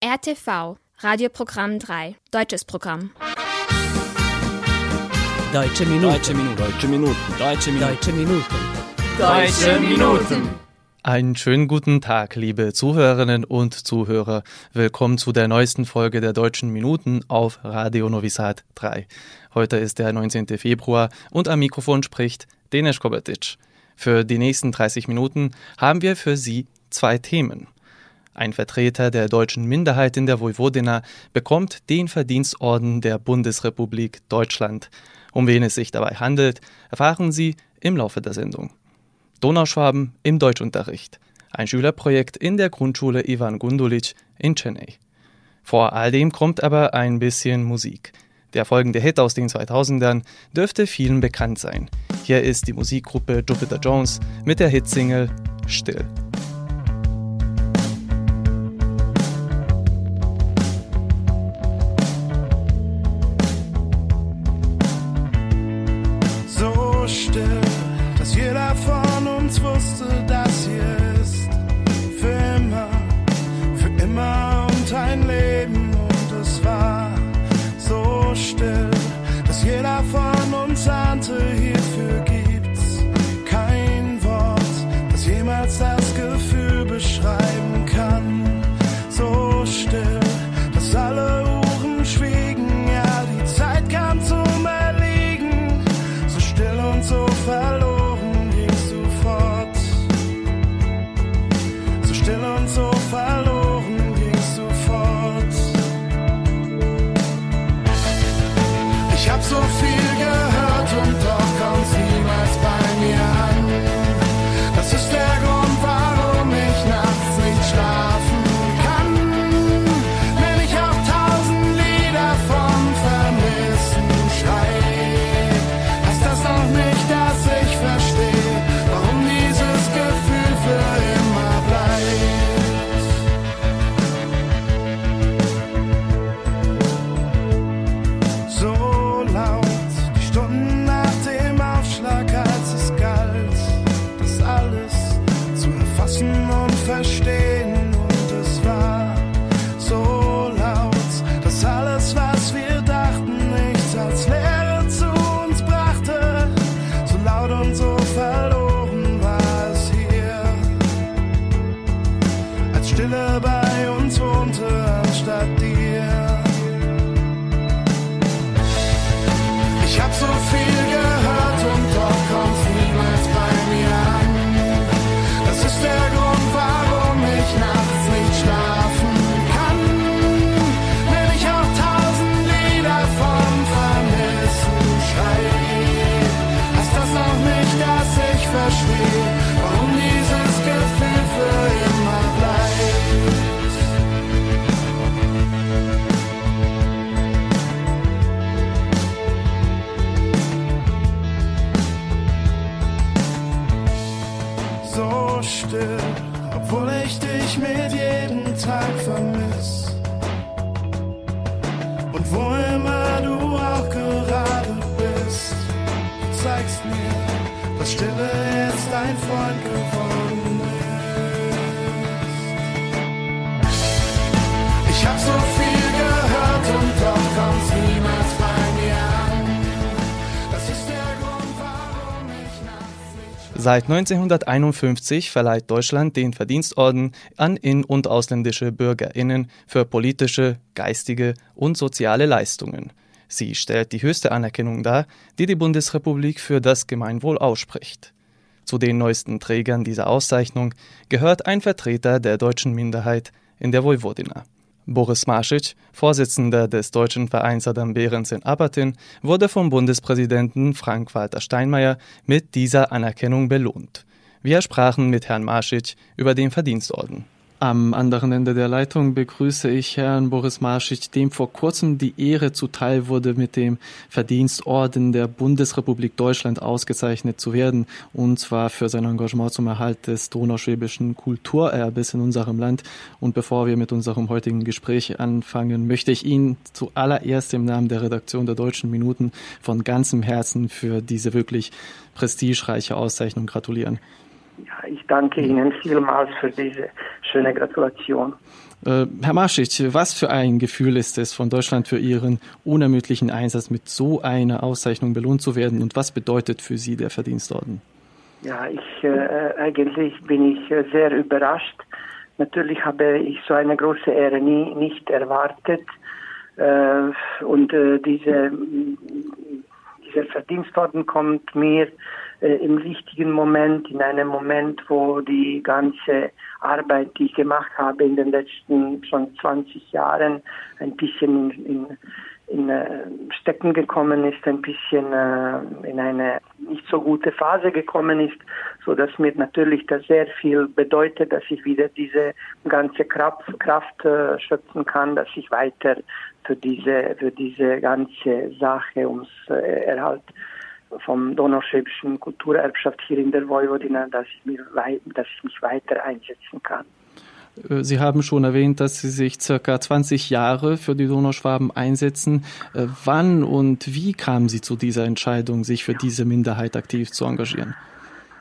RTV, Radioprogramm 3, deutsches Programm. Deutsche Minuten. Deutsche Minuten. Deutsche Minuten. Deutsche Minuten. Deutsche Minuten. Deutsche Minuten. Einen schönen guten Tag, liebe Zuhörerinnen und Zuhörer. Willkommen zu der neuesten Folge der Deutschen Minuten auf Radio Novi Sad 3. Heute ist der 19. Februar und am Mikrofon spricht Denis Kobetic. Für die nächsten 30 Minuten haben wir für Sie zwei Themen. Ein Vertreter der deutschen Minderheit in der Vojvodina bekommt den Verdienstorden der Bundesrepublik Deutschland. Um wen es sich dabei handelt, erfahren Sie im Laufe der Sendung. Donauschwaben im Deutschunterricht. Ein Schülerprojekt in der Grundschule Ivan Gundulic in Chennai. Vor all dem kommt aber ein bisschen Musik. Der folgende Hit aus den 2000ern dürfte vielen bekannt sein. Hier ist die Musikgruppe Jupiter Jones mit der Hitsingle Still. Ich hab so viel Seit 1951 verleiht Deutschland den Verdienstorden an in- und ausländische Bürgerinnen für politische, geistige und soziale Leistungen. Sie stellt die höchste Anerkennung dar, die die Bundesrepublik für das Gemeinwohl ausspricht. Zu den neuesten Trägern dieser Auszeichnung gehört ein Vertreter der deutschen Minderheit in der Vojvodina. Boris Marschitsch, Vorsitzender des deutschen Vereins Adam Behrens in Apatin, wurde vom Bundespräsidenten Frank-Walter Steinmeier mit dieser Anerkennung belohnt. Wir sprachen mit Herrn Marschitsch über den Verdienstorden. Am anderen Ende der Leitung begrüße ich Herrn Boris Marschitsch, dem vor kurzem die Ehre zuteil wurde, mit dem Verdienstorden der Bundesrepublik Deutschland ausgezeichnet zu werden, und zwar für sein Engagement zum Erhalt des donauschwäbischen Kulturerbes in unserem Land. Und bevor wir mit unserem heutigen Gespräch anfangen, möchte ich Ihnen zuallererst im Namen der Redaktion der Deutschen Minuten von ganzem Herzen für diese wirklich prestigereiche Auszeichnung gratulieren. Ja, ich danke Ihnen vielmals für diese schöne Gratulation. Äh, Herr Marschitsch, was für ein Gefühl ist es, von Deutschland für Ihren unermüdlichen Einsatz mit so einer Auszeichnung belohnt zu werden und was bedeutet für Sie der Verdienstorden? Ja, ich äh, eigentlich bin ich äh, sehr überrascht. Natürlich habe ich so eine große Ehre nie nicht erwartet äh, und äh, diese dieser Verdienstorden kommt mir äh, im richtigen Moment, in einem Moment, wo die ganze Arbeit, die ich gemacht habe in den letzten schon 20 Jahren, ein bisschen in, in, in äh, Stecken gekommen ist, ein bisschen äh, in eine nicht so gute Phase gekommen ist, so dass mir natürlich das sehr viel bedeutet, dass ich wieder diese ganze Kraft, Kraft äh, schöpfen kann, dass ich weiter für diese für diese ganze Sache ums äh, Erhalt vom donauschwäbischen Kulturerbschaft hier in der Vojvodina, dass ich, mir, dass ich mich weiter einsetzen kann. Äh, Sie haben schon erwähnt, dass Sie sich circa 20 Jahre für die Donauschwaben einsetzen. Äh, wann und wie kamen Sie zu dieser Entscheidung, sich für diese Minderheit aktiv zu engagieren?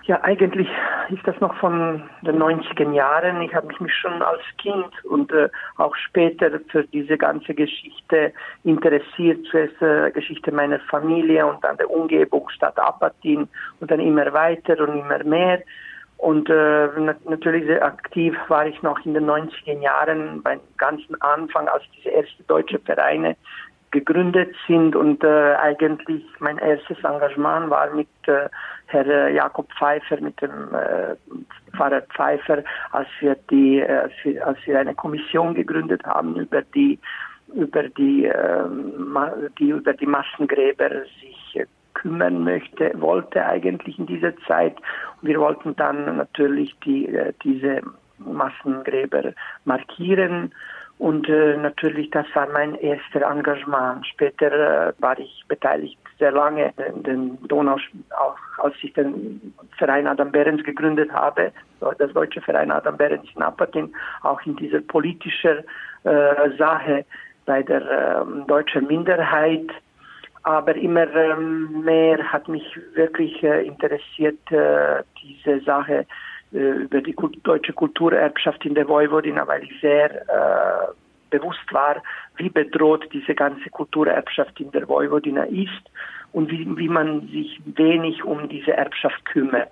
Ja, eigentlich ist das noch von den 90er Jahren. Ich habe mich schon als Kind und äh, auch später für diese ganze Geschichte interessiert. Zuerst äh, Geschichte meiner Familie und dann der Umgebung Stadt Apatin und dann immer weiter und immer mehr. Und äh, natürlich sehr aktiv war ich noch in den 90er Jahren beim ganzen Anfang, als diese ersten deutsche Vereine gegründet sind und äh, eigentlich mein erstes Engagement war mit äh, Herr Jakob Pfeiffer, mit dem äh, Pfarrer Pfeiffer, als wir die, äh, wir, als wir eine Kommission gegründet haben über die über die, äh, die über die Massengräber sich kümmern möchte, wollte eigentlich in dieser Zeit. Und wir wollten dann natürlich die, äh, diese Massengräber markieren. Und äh, natürlich, das war mein erster Engagement. Später äh, war ich beteiligt sehr lange in den Donau, auch als ich den Verein Adam Behrens gegründet habe, das deutsche Verein Adam Behrens in Apatin, auch in dieser politischen äh, Sache bei der äh, deutschen Minderheit aber immer ähm, mehr hat mich wirklich äh, interessiert äh, diese Sache über die deutsche Kulturerbschaft in der Vojvodina, weil ich sehr bewusst war, wie bedroht diese ganze Kulturerbschaft in der Vojvodina ist und wie, wie man sich wenig um diese Erbschaft kümmert.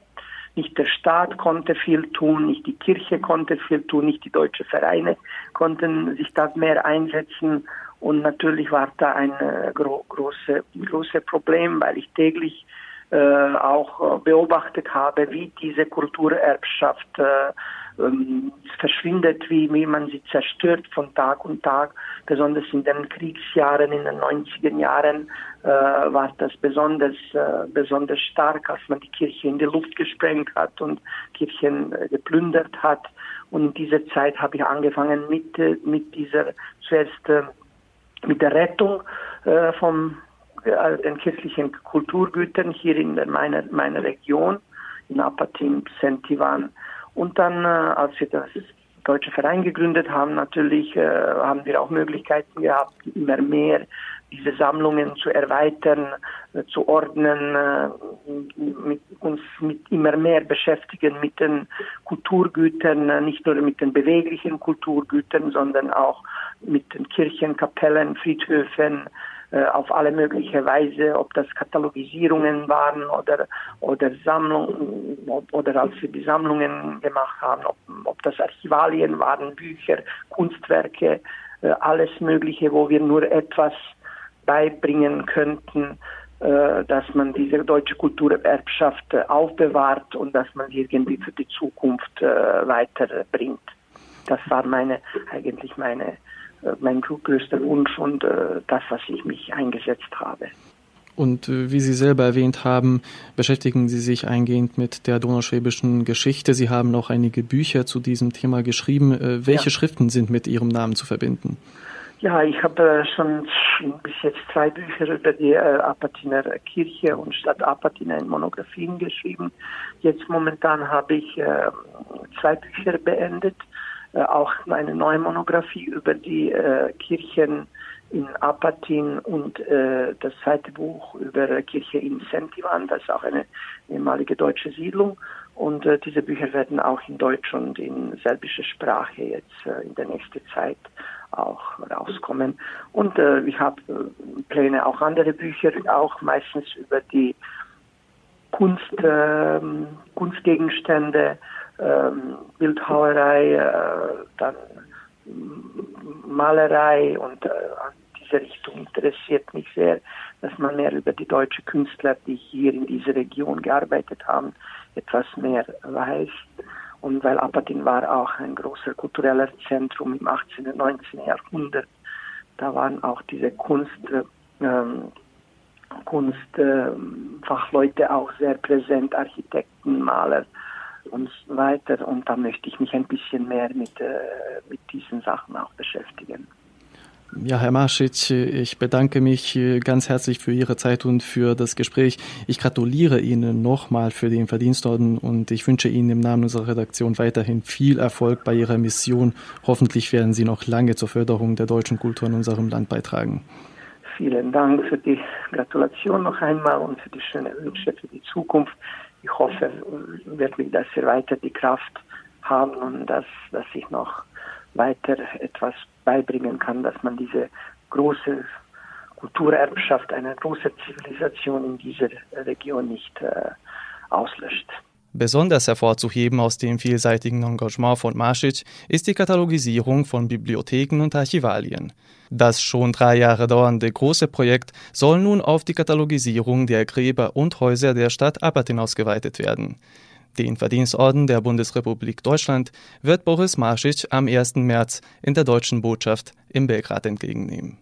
Nicht der Staat konnte viel tun, nicht die Kirche konnte viel tun, nicht die deutschen Vereine konnten sich da mehr einsetzen und natürlich war da ein äh, gro große, große Problem, weil ich täglich äh, auch beobachtet habe, wie diese Kulturerbschaft äh, ähm, verschwindet, wie, wie man sie zerstört von Tag und Tag. Besonders in den Kriegsjahren, in den 90er Jahren äh, war das besonders, äh, besonders stark, als man die Kirche in die Luft gesprengt hat und Kirchen äh, geplündert hat. Und in dieser Zeit habe ich angefangen mit, äh, mit dieser zuerst äh, mit der Rettung äh, äh, den kirchlichen Kulturgütern hier in meiner, meiner Region, in Apatin, Sentivan. Und dann, äh, als wir das deutsche Verein gegründet haben, natürlich äh, haben wir auch Möglichkeiten gehabt, immer mehr diese Sammlungen zu erweitern, äh, zu ordnen, mit uns mit immer mehr beschäftigen mit den Kulturgütern, nicht nur mit den beweglichen Kulturgütern, sondern auch mit den Kirchen, Kapellen, Friedhöfen, auf alle mögliche Weise, ob das Katalogisierungen waren oder, oder Sammlungen, oder als wir die Sammlungen gemacht haben, ob, ob das Archivalien waren, Bücher, Kunstwerke, äh, alles Mögliche, wo wir nur etwas beibringen könnten, äh, dass man diese deutsche Kulturerbschaft aufbewahrt und dass man irgendwie für die Zukunft weiterbringt. Das war meine, eigentlich meine äh, mein größter Wunsch und äh, das, was ich mich eingesetzt habe. Und äh, wie Sie selber erwähnt haben, beschäftigen Sie sich eingehend mit der donauschwäbischen Geschichte. Sie haben auch einige Bücher zu diesem Thema geschrieben. Welche ja. Schriften sind mit Ihrem Namen zu verbinden? Ja, ich habe schon bis jetzt zwei Bücher über die äh, Apatiner Kirche und Stadt Apatina in Monographien geschrieben. Jetzt momentan habe ich äh, zwei Bücher beendet äh, auch eine neue Monographie über die äh, Kirchen in Apatin und äh, das zweite Buch über Kirche in Sentivan, das ist auch eine ehemalige deutsche Siedlung. Und äh, diese Bücher werden auch in Deutsch und in serbischer Sprache jetzt äh, in der nächsten Zeit auch rauskommen. Und äh, ich habe äh, Pläne, auch andere Bücher, auch meistens über die Kunst, ähm, Kunstgegenstände, ähm, Bildhauerei, äh, dann Malerei und äh, diese Richtung interessiert mich sehr, dass man mehr über die deutschen Künstler, die hier in dieser Region gearbeitet haben, etwas mehr weiß. Und weil Apatin war auch ein großer kultureller Zentrum im 18. und 19. Jahrhundert, da waren auch diese Kunst, ähm, Kunstfachleute äh, auch sehr präsent, Architekten, Maler und so weiter. Und da möchte ich mich ein bisschen mehr mit, äh, mit diesen Sachen auch beschäftigen. Ja, Herr Marschitsch, ich bedanke mich ganz herzlich für Ihre Zeit und für das Gespräch. Ich gratuliere Ihnen nochmal für den Verdienstorden und ich wünsche Ihnen im Namen unserer Redaktion weiterhin viel Erfolg bei Ihrer Mission. Hoffentlich werden Sie noch lange zur Förderung der deutschen Kultur in unserem Land beitragen. Vielen Dank für die Gratulation noch einmal und für die schönen Wünsche für die Zukunft. Ich hoffe, wird mich das hier weiter die Kraft haben und dass, dass ich noch weiter etwas beibringen kann, dass man diese große Kulturerbschaft einer großen Zivilisation in dieser Region nicht äh, auslöscht. Besonders hervorzuheben aus dem vielseitigen Engagement von Marsic ist die Katalogisierung von Bibliotheken und Archivalien. Das schon drei Jahre dauernde große Projekt soll nun auf die Katalogisierung der Gräber und Häuser der Stadt Apatin ausgeweitet werden. Den Verdienstorden der Bundesrepublik Deutschland wird Boris Marschitsch am 1. März in der deutschen Botschaft in Belgrad entgegennehmen.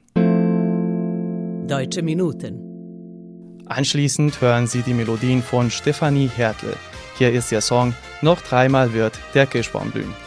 Deutsche Minuten. Anschließend hören Sie die Melodien von Stefanie Hertle. Hier ist ihr Song Noch dreimal wird der Kirschbaum blühen.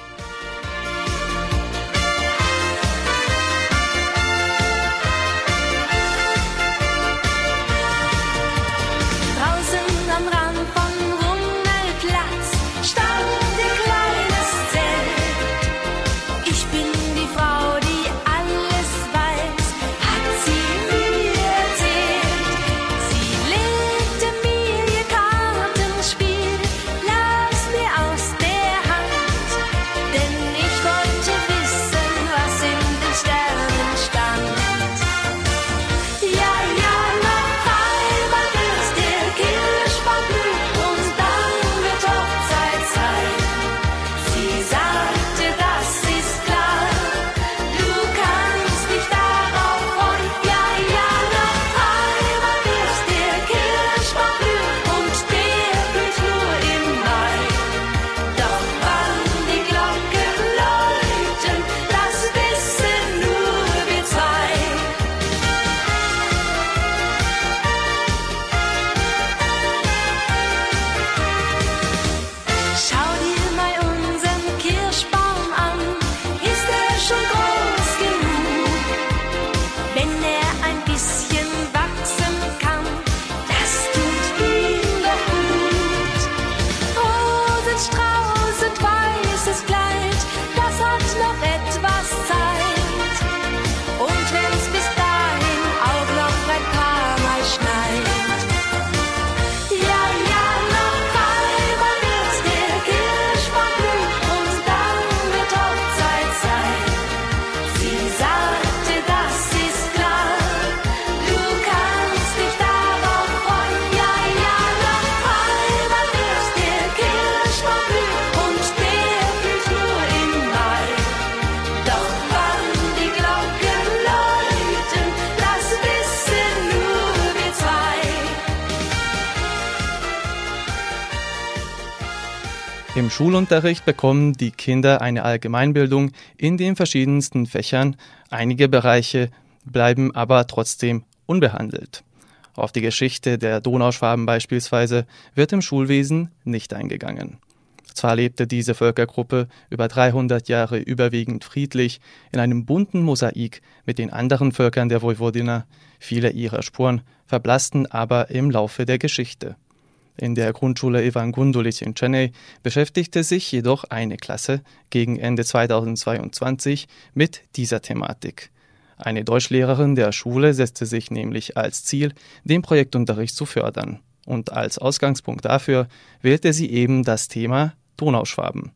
Im Schulunterricht bekommen die Kinder eine Allgemeinbildung in den verschiedensten Fächern. Einige Bereiche bleiben aber trotzdem unbehandelt. Auf die Geschichte der Donauschwaben beispielsweise wird im Schulwesen nicht eingegangen. Zwar lebte diese Völkergruppe über 300 Jahre überwiegend friedlich in einem bunten Mosaik mit den anderen Völkern der Vojvodina, viele ihrer Spuren verblassten aber im Laufe der Geschichte. In der Grundschule Ivan Gundulic in Chennai beschäftigte sich jedoch eine Klasse gegen Ende 2022 mit dieser Thematik. Eine Deutschlehrerin der Schule setzte sich nämlich als Ziel, den Projektunterricht zu fördern. Und als Ausgangspunkt dafür wählte sie eben das Thema Donauschwaben.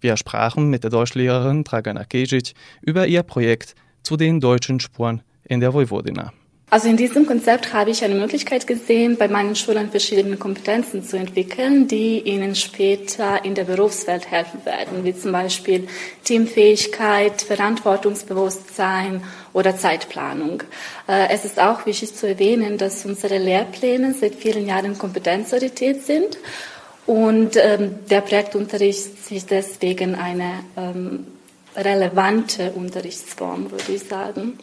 Wir sprachen mit der Deutschlehrerin Dragana Kejic über ihr Projekt zu den deutschen Spuren in der Vojvodina. Also in diesem Konzept habe ich eine Möglichkeit gesehen, bei meinen Schülern verschiedene Kompetenzen zu entwickeln, die ihnen später in der Berufswelt helfen werden, wie zum Beispiel Teamfähigkeit, Verantwortungsbewusstsein oder Zeitplanung. Äh, es ist auch wichtig zu erwähnen, dass unsere Lehrpläne seit vielen Jahren kompetenzorientiert sind und ähm, der Projektunterricht ist deswegen eine ähm, relevante Unterrichtsform, würde ich sagen.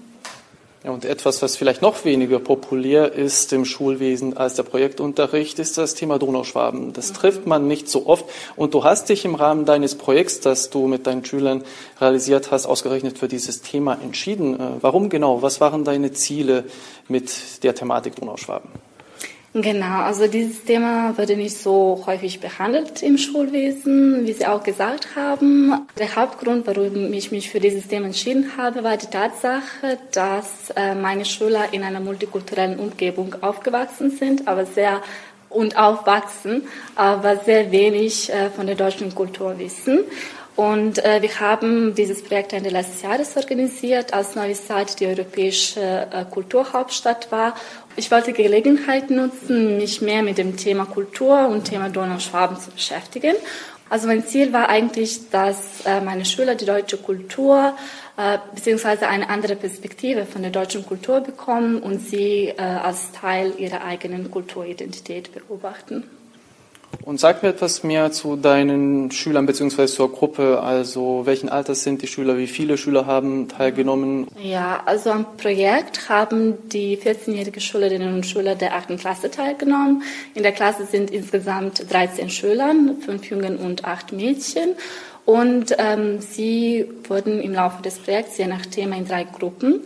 Ja, und etwas, was vielleicht noch weniger populär ist im Schulwesen als der Projektunterricht, ist das Thema Donauschwaben. Das mhm. trifft man nicht so oft. Und du hast dich im Rahmen deines Projekts, das du mit deinen Schülern realisiert hast, ausgerechnet für dieses Thema entschieden. Äh, warum genau? Was waren deine Ziele mit der Thematik Donauschwaben? Genau, also dieses Thema wurde nicht so häufig behandelt im Schulwesen, wie Sie auch gesagt haben. Der Hauptgrund, warum ich mich für dieses Thema entschieden habe, war die Tatsache, dass äh, meine Schüler in einer multikulturellen Umgebung aufgewachsen sind, aber sehr und aufwachsen, aber sehr wenig äh, von der deutschen Kultur wissen. Und äh, wir haben dieses Projekt Ende letztes Jahres organisiert, als Neue Zeit die europäische äh, Kulturhauptstadt war. Ich wollte Gelegenheit nutzen, mich mehr mit dem Thema Kultur und Thema Donauschwaben zu beschäftigen. Also mein Ziel war eigentlich, dass äh, meine Schüler die deutsche Kultur äh, beziehungsweise eine andere Perspektive von der deutschen Kultur bekommen und sie äh, als Teil ihrer eigenen Kulturidentität beobachten. Und sag mir etwas mehr zu deinen Schülern bzw. zur Gruppe. Also welchen Alters sind die Schüler? Wie viele Schüler haben teilgenommen? Ja, also am Projekt haben die 14-jährige Schülerinnen und Schüler der 8. Klasse teilgenommen. In der Klasse sind insgesamt 13 Schüler, fünf Jungen und acht Mädchen. Und ähm, sie wurden im Laufe des Projekts je nach Thema in drei Gruppen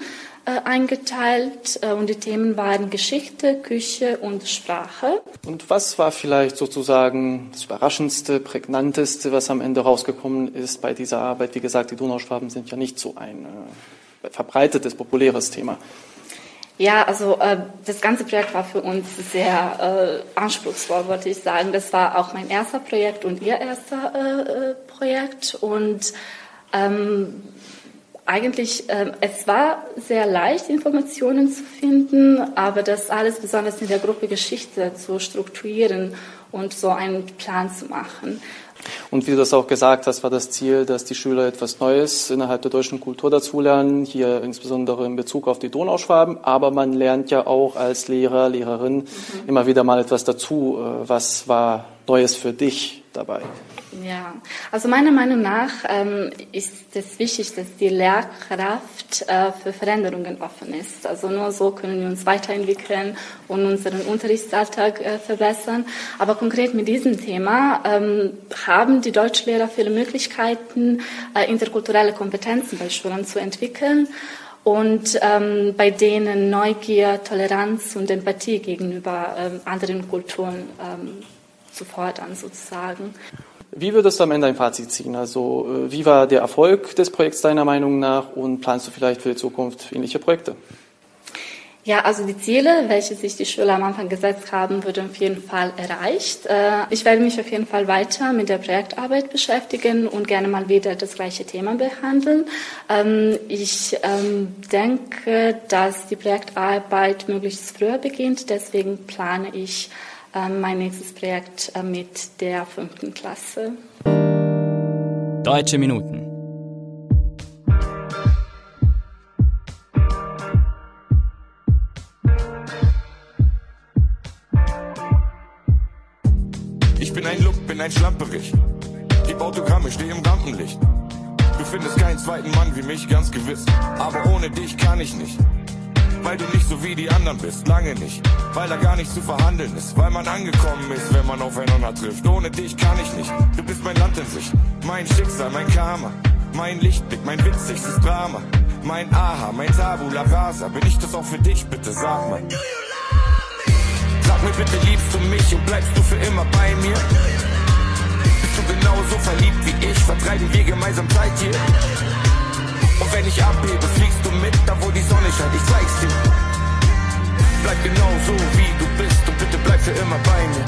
eingeteilt äh, und die Themen waren Geschichte, Küche und Sprache. Und was war vielleicht sozusagen das Überraschendste, Prägnanteste, was am Ende rausgekommen ist bei dieser Arbeit? Wie gesagt, die Donauschwaben sind ja nicht so ein äh, verbreitetes, populäres Thema. Ja, also äh, das ganze Projekt war für uns sehr äh, anspruchsvoll, wollte ich sagen. Das war auch mein erster Projekt und ihr erster äh, äh Projekt und ähm, eigentlich, äh, es war sehr leicht, Informationen zu finden, aber das alles besonders in der Gruppe Geschichte zu strukturieren und so einen Plan zu machen. Und wie du das auch gesagt hast, war das Ziel, dass die Schüler etwas Neues innerhalb der deutschen Kultur dazulernen, hier insbesondere in Bezug auf die Donauschwaben. Aber man lernt ja auch als Lehrer, Lehrerin mhm. immer wieder mal etwas dazu. Äh, was war Neues für dich dabei? Ja, also meiner Meinung nach ähm, ist es wichtig, dass die Lehrkraft äh, für Veränderungen offen ist. Also nur so können wir uns weiterentwickeln und unseren Unterrichtsalltag äh, verbessern. Aber konkret mit diesem Thema ähm, haben die Deutschlehrer viele Möglichkeiten, äh, interkulturelle Kompetenzen bei Schulen zu entwickeln und ähm, bei denen Neugier, Toleranz und Empathie gegenüber ähm, anderen Kulturen ähm, zu fordern sozusagen. Wie würdest du am Ende ein Fazit ziehen? Also äh, wie war der Erfolg des Projekts deiner Meinung nach und planst du vielleicht für die Zukunft ähnliche Projekte? Ja, also die Ziele, welche sich die Schüler am Anfang gesetzt haben, wurden auf jeden Fall erreicht. Äh, ich werde mich auf jeden Fall weiter mit der Projektarbeit beschäftigen und gerne mal wieder das gleiche Thema behandeln. Ähm, ich ähm, denke, dass die Projektarbeit möglichst früher beginnt. Deswegen plane ich mein nächstes Projekt äh, mit der fünften Klasse. Deutsche Minuten. Ich bin ein Look, bin ein Schlamperich. Gib Autogramme, steh im Rampenlicht. Du findest keinen zweiten Mann wie mich, ganz gewiss. Aber ohne dich kann ich nicht weil du nicht so wie die anderen bist, lange nicht, weil da gar nicht zu verhandeln ist, weil man angekommen ist, wenn man aufeinander trifft. Ohne dich kann ich nicht, du bist mein Land in sich, mein Schicksal, mein Karma, mein Lichtblick, mein witzigstes Drama, mein Aha, mein Tabula Rasa. Bin ich das auch für dich, bitte sag mal. Sag mir bitte, liebst du mich und bleibst du für immer bei mir? Bist du genauso verliebt wie ich? Vertreiben wir gemeinsam Zeit hier? Und wenn ich abhebe, mit, da wo die Sonne scheint, ich zeig's dir. Bleib genau so, wie du bist und bitte bleib für immer bei mir.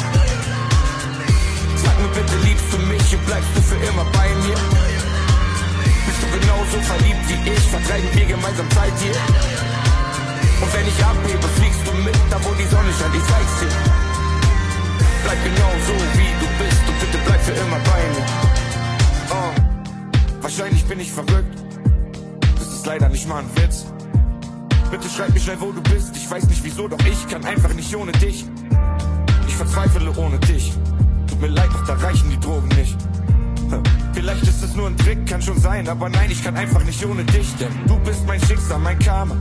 Sag mir bitte, liebst du mich und bleibst du für immer bei mir? Bist du genauso verliebt wie ich, vertreiben wir gemeinsam Zeit hier. Und wenn ich abhebe, fliegst du mit, da wo die Sonne scheint, ich zeig's dir. Bleib genau so, wie du bist und bitte bleib für immer bei mir. Oh. Wahrscheinlich bin ich verrückt, leider nicht mal ein Witz. Bitte schreib mir schnell, wo du bist. Ich weiß nicht wieso, doch ich kann einfach nicht ohne dich. Ich verzweifle ohne dich. Tut mir leid, doch da reichen die Drogen nicht. Vielleicht ist es nur ein Trick, kann schon sein, aber nein, ich kann einfach nicht ohne dich, denn du bist mein Schicksal, mein Karma,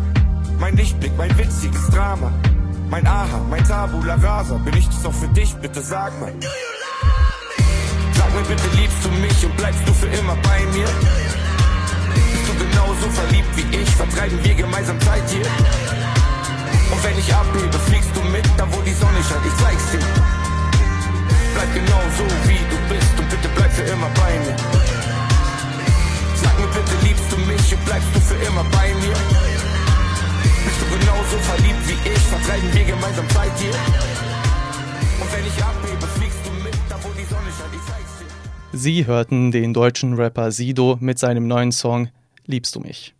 mein Lichtblick, mein witziges Drama, mein Aha, mein Tabula Rasa. Bin ich das auch für dich? Bitte sag mal. Sag mir bitte, liebst du mich und bleibst du für immer bei mir? Du genauso verliebt wie ich? Vertreiben wir gemeinsam Zeit hier? Und wenn ich abhebe, fliegst du mit, da wo die Sonne scheint, ich zeig's dir. Bleib genau so, wie du bist und bitte bleib für immer bei mir. Sag mir bitte, liebst du mich und bleibst du für immer bei mir? Bist du genauso verliebt wie ich? Vertreiben wir gemeinsam Zeit hier? Und wenn ich abhebe, fliegst du mit, da wo die Sonne scheint, ich zeig's dir. Sie hörten den deutschen Rapper Sido mit seinem neuen Song Liebst du mich?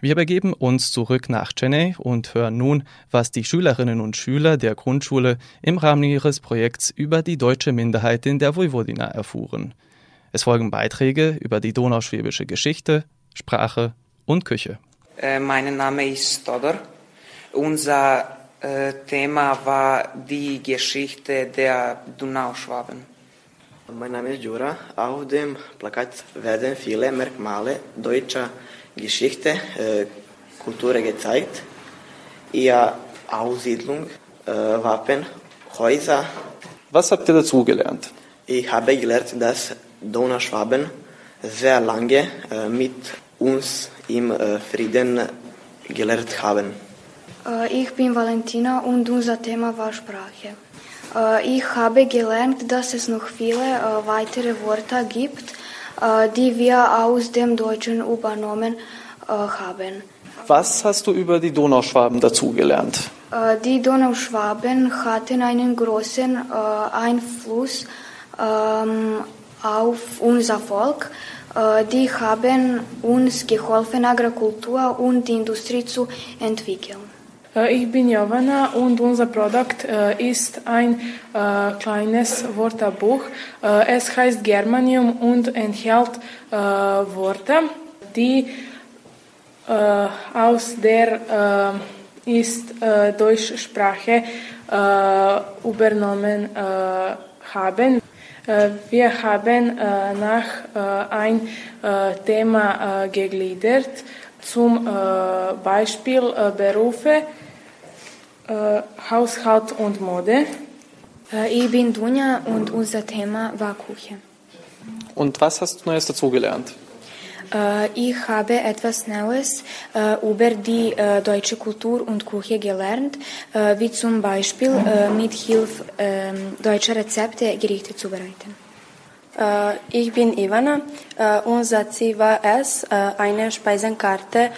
Wir begeben uns zurück nach Chennai und hören nun, was die Schülerinnen und Schüler der Grundschule im Rahmen ihres Projekts über die deutsche Minderheit in der Vojvodina erfuhren. Es folgen Beiträge über die donauschwäbische Geschichte, Sprache und Küche. Äh, mein Name ist Todor. Unser äh, Thema war die Geschichte der Donauschwaben. Mein Name ist Jura. Auf dem Plakat werden viele Merkmale deutscher Geschichte, äh, Kultur gezeigt. Ihre Aussiedlung, äh, Wappen, Häuser. Was habt ihr dazu gelernt? Ich habe gelernt, dass Donauschwaben sehr lange äh, mit uns im äh, Frieden gelernt haben. Äh, ich bin Valentina und unser Thema war Sprache. Ich habe gelernt, dass es noch viele weitere Wörter gibt, die wir aus dem Deutschen übernommen haben. Was hast du über die Donauschwaben dazugelernt? Die Donauschwaben hatten einen großen Einfluss auf unser Volk. Die haben uns geholfen, Agrikultur und Industrie zu entwickeln. Ich bin Jovana und unser Produkt ist ein kleines Wörterbuch. Es heißt Germanium und enthält Worte, die aus der ist Deutschsprache übernommen haben. Wir haben nach ein Thema gegliedert, zum Beispiel Berufe, Haushalt und Mode. Ich bin Dunja und unser Thema war Küche. Und was hast du Neues dazugelernt? Ich habe etwas Neues über die deutsche Kultur und Küche gelernt, wie zum Beispiel mit Hilfe deutscher Rezepte Gerichte zubereiten. Ich bin Ivana. Unser Ziel war es, eine Speisenkarte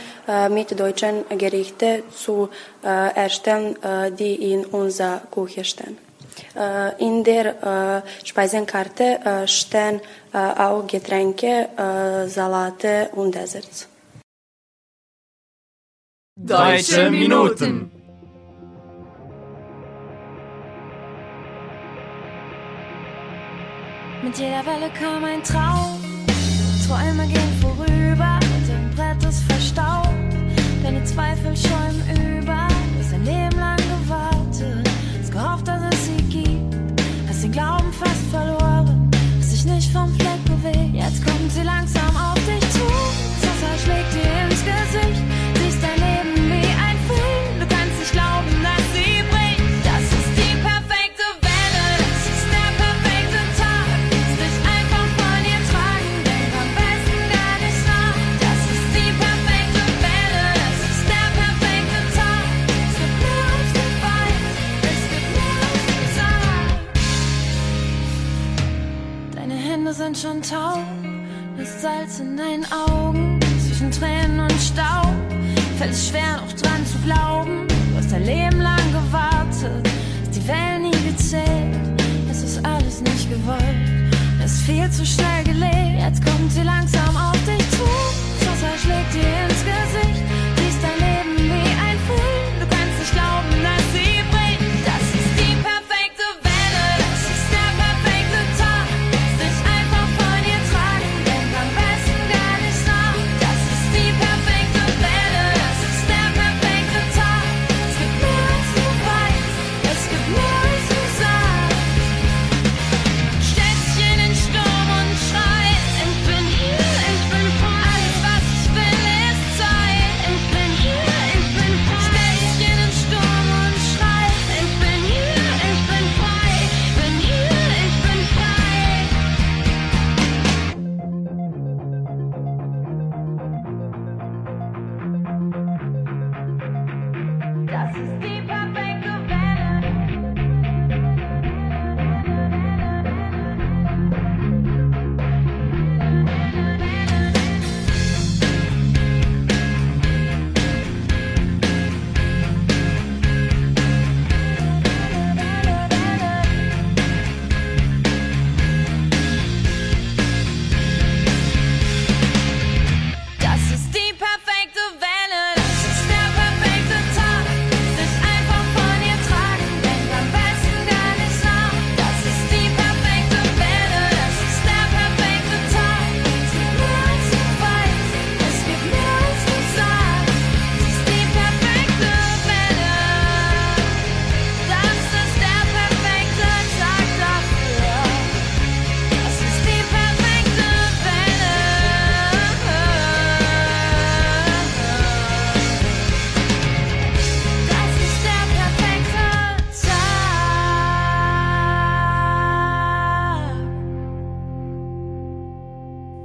mit deutschen Gerichten zu erstellen, die in unserer Küche stehen. In der Speisenkarte stehen auch Getränke, Salate und Desserts. Deutsche Minuten. Mit jeder Welle kam ein Traum. Träume gehen vorüber, dein Brett ist verstaubt. Deine Zweifel schäumen über, du hast ein Leben lang gewartet. Hast gehofft, dass es sie gibt. Hast den Glauben fast verloren, hast dich nicht vom Fleck bewegt. Jetzt kommt sie langsam auf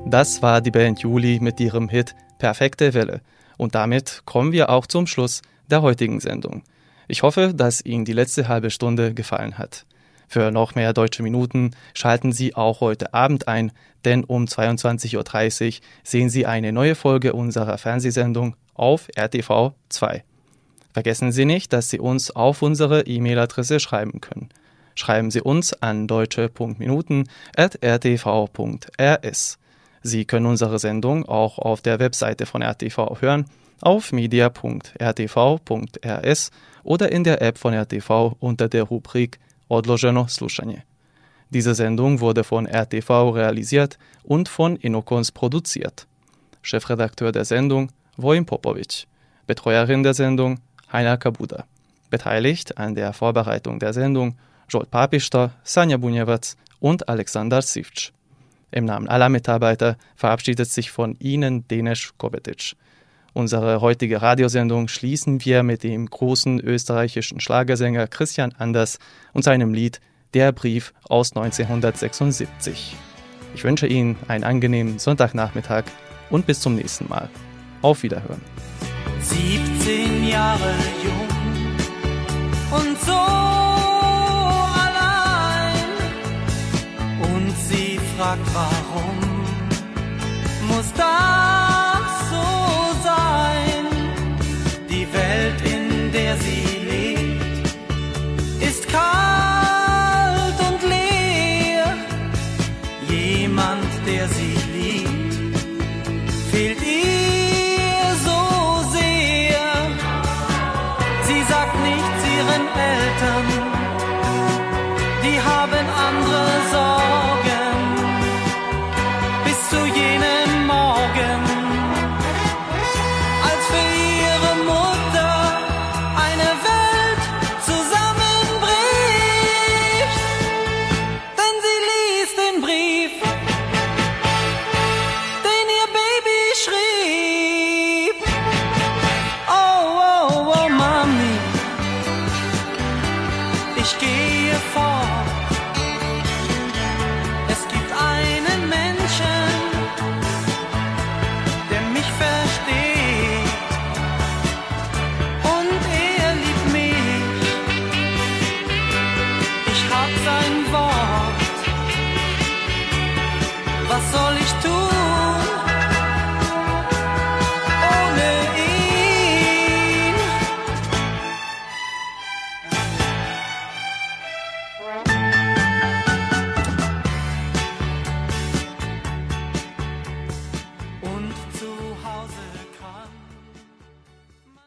Das war die Band Juli mit ihrem Hit Perfekte Welle. Und damit kommen wir auch zum Schluss der heutigen Sendung. Ich hoffe, dass Ihnen die letzte halbe Stunde gefallen hat. Für noch mehr deutsche Minuten schalten Sie auch heute Abend ein, denn um 22.30 Uhr sehen Sie eine neue Folge unserer Fernsehsendung auf RTV 2. Vergessen Sie nicht, dass Sie uns auf unsere E-Mail-Adresse schreiben können. Schreiben Sie uns an deutsche.minuten.rtv.rs. Sie können unsere Sendung auch auf der Webseite von RTV hören, auf media.rtv.rs oder in der App von RTV unter der Rubrik Odloženo slušanje. Diese Sendung wurde von RTV realisiert und von Inokons produziert. Chefredakteur der Sendung Vojin Popovic, Betreuerin der Sendung Heiner Kabuda. Beteiligt an der Vorbereitung der Sendung Jolt Papister, Sanja Bunjevac und Alexander Sivc. Im Namen aller Mitarbeiter verabschiedet sich von Ihnen Denis Kobetic. Unsere heutige Radiosendung schließen wir mit dem großen österreichischen Schlagersänger Christian Anders und seinem Lied Der Brief aus 1976. Ich wünsche Ihnen einen angenehmen Sonntagnachmittag und bis zum nächsten Mal. Auf Wiederhören. 17 Jahre jung und so fragt, warum muss das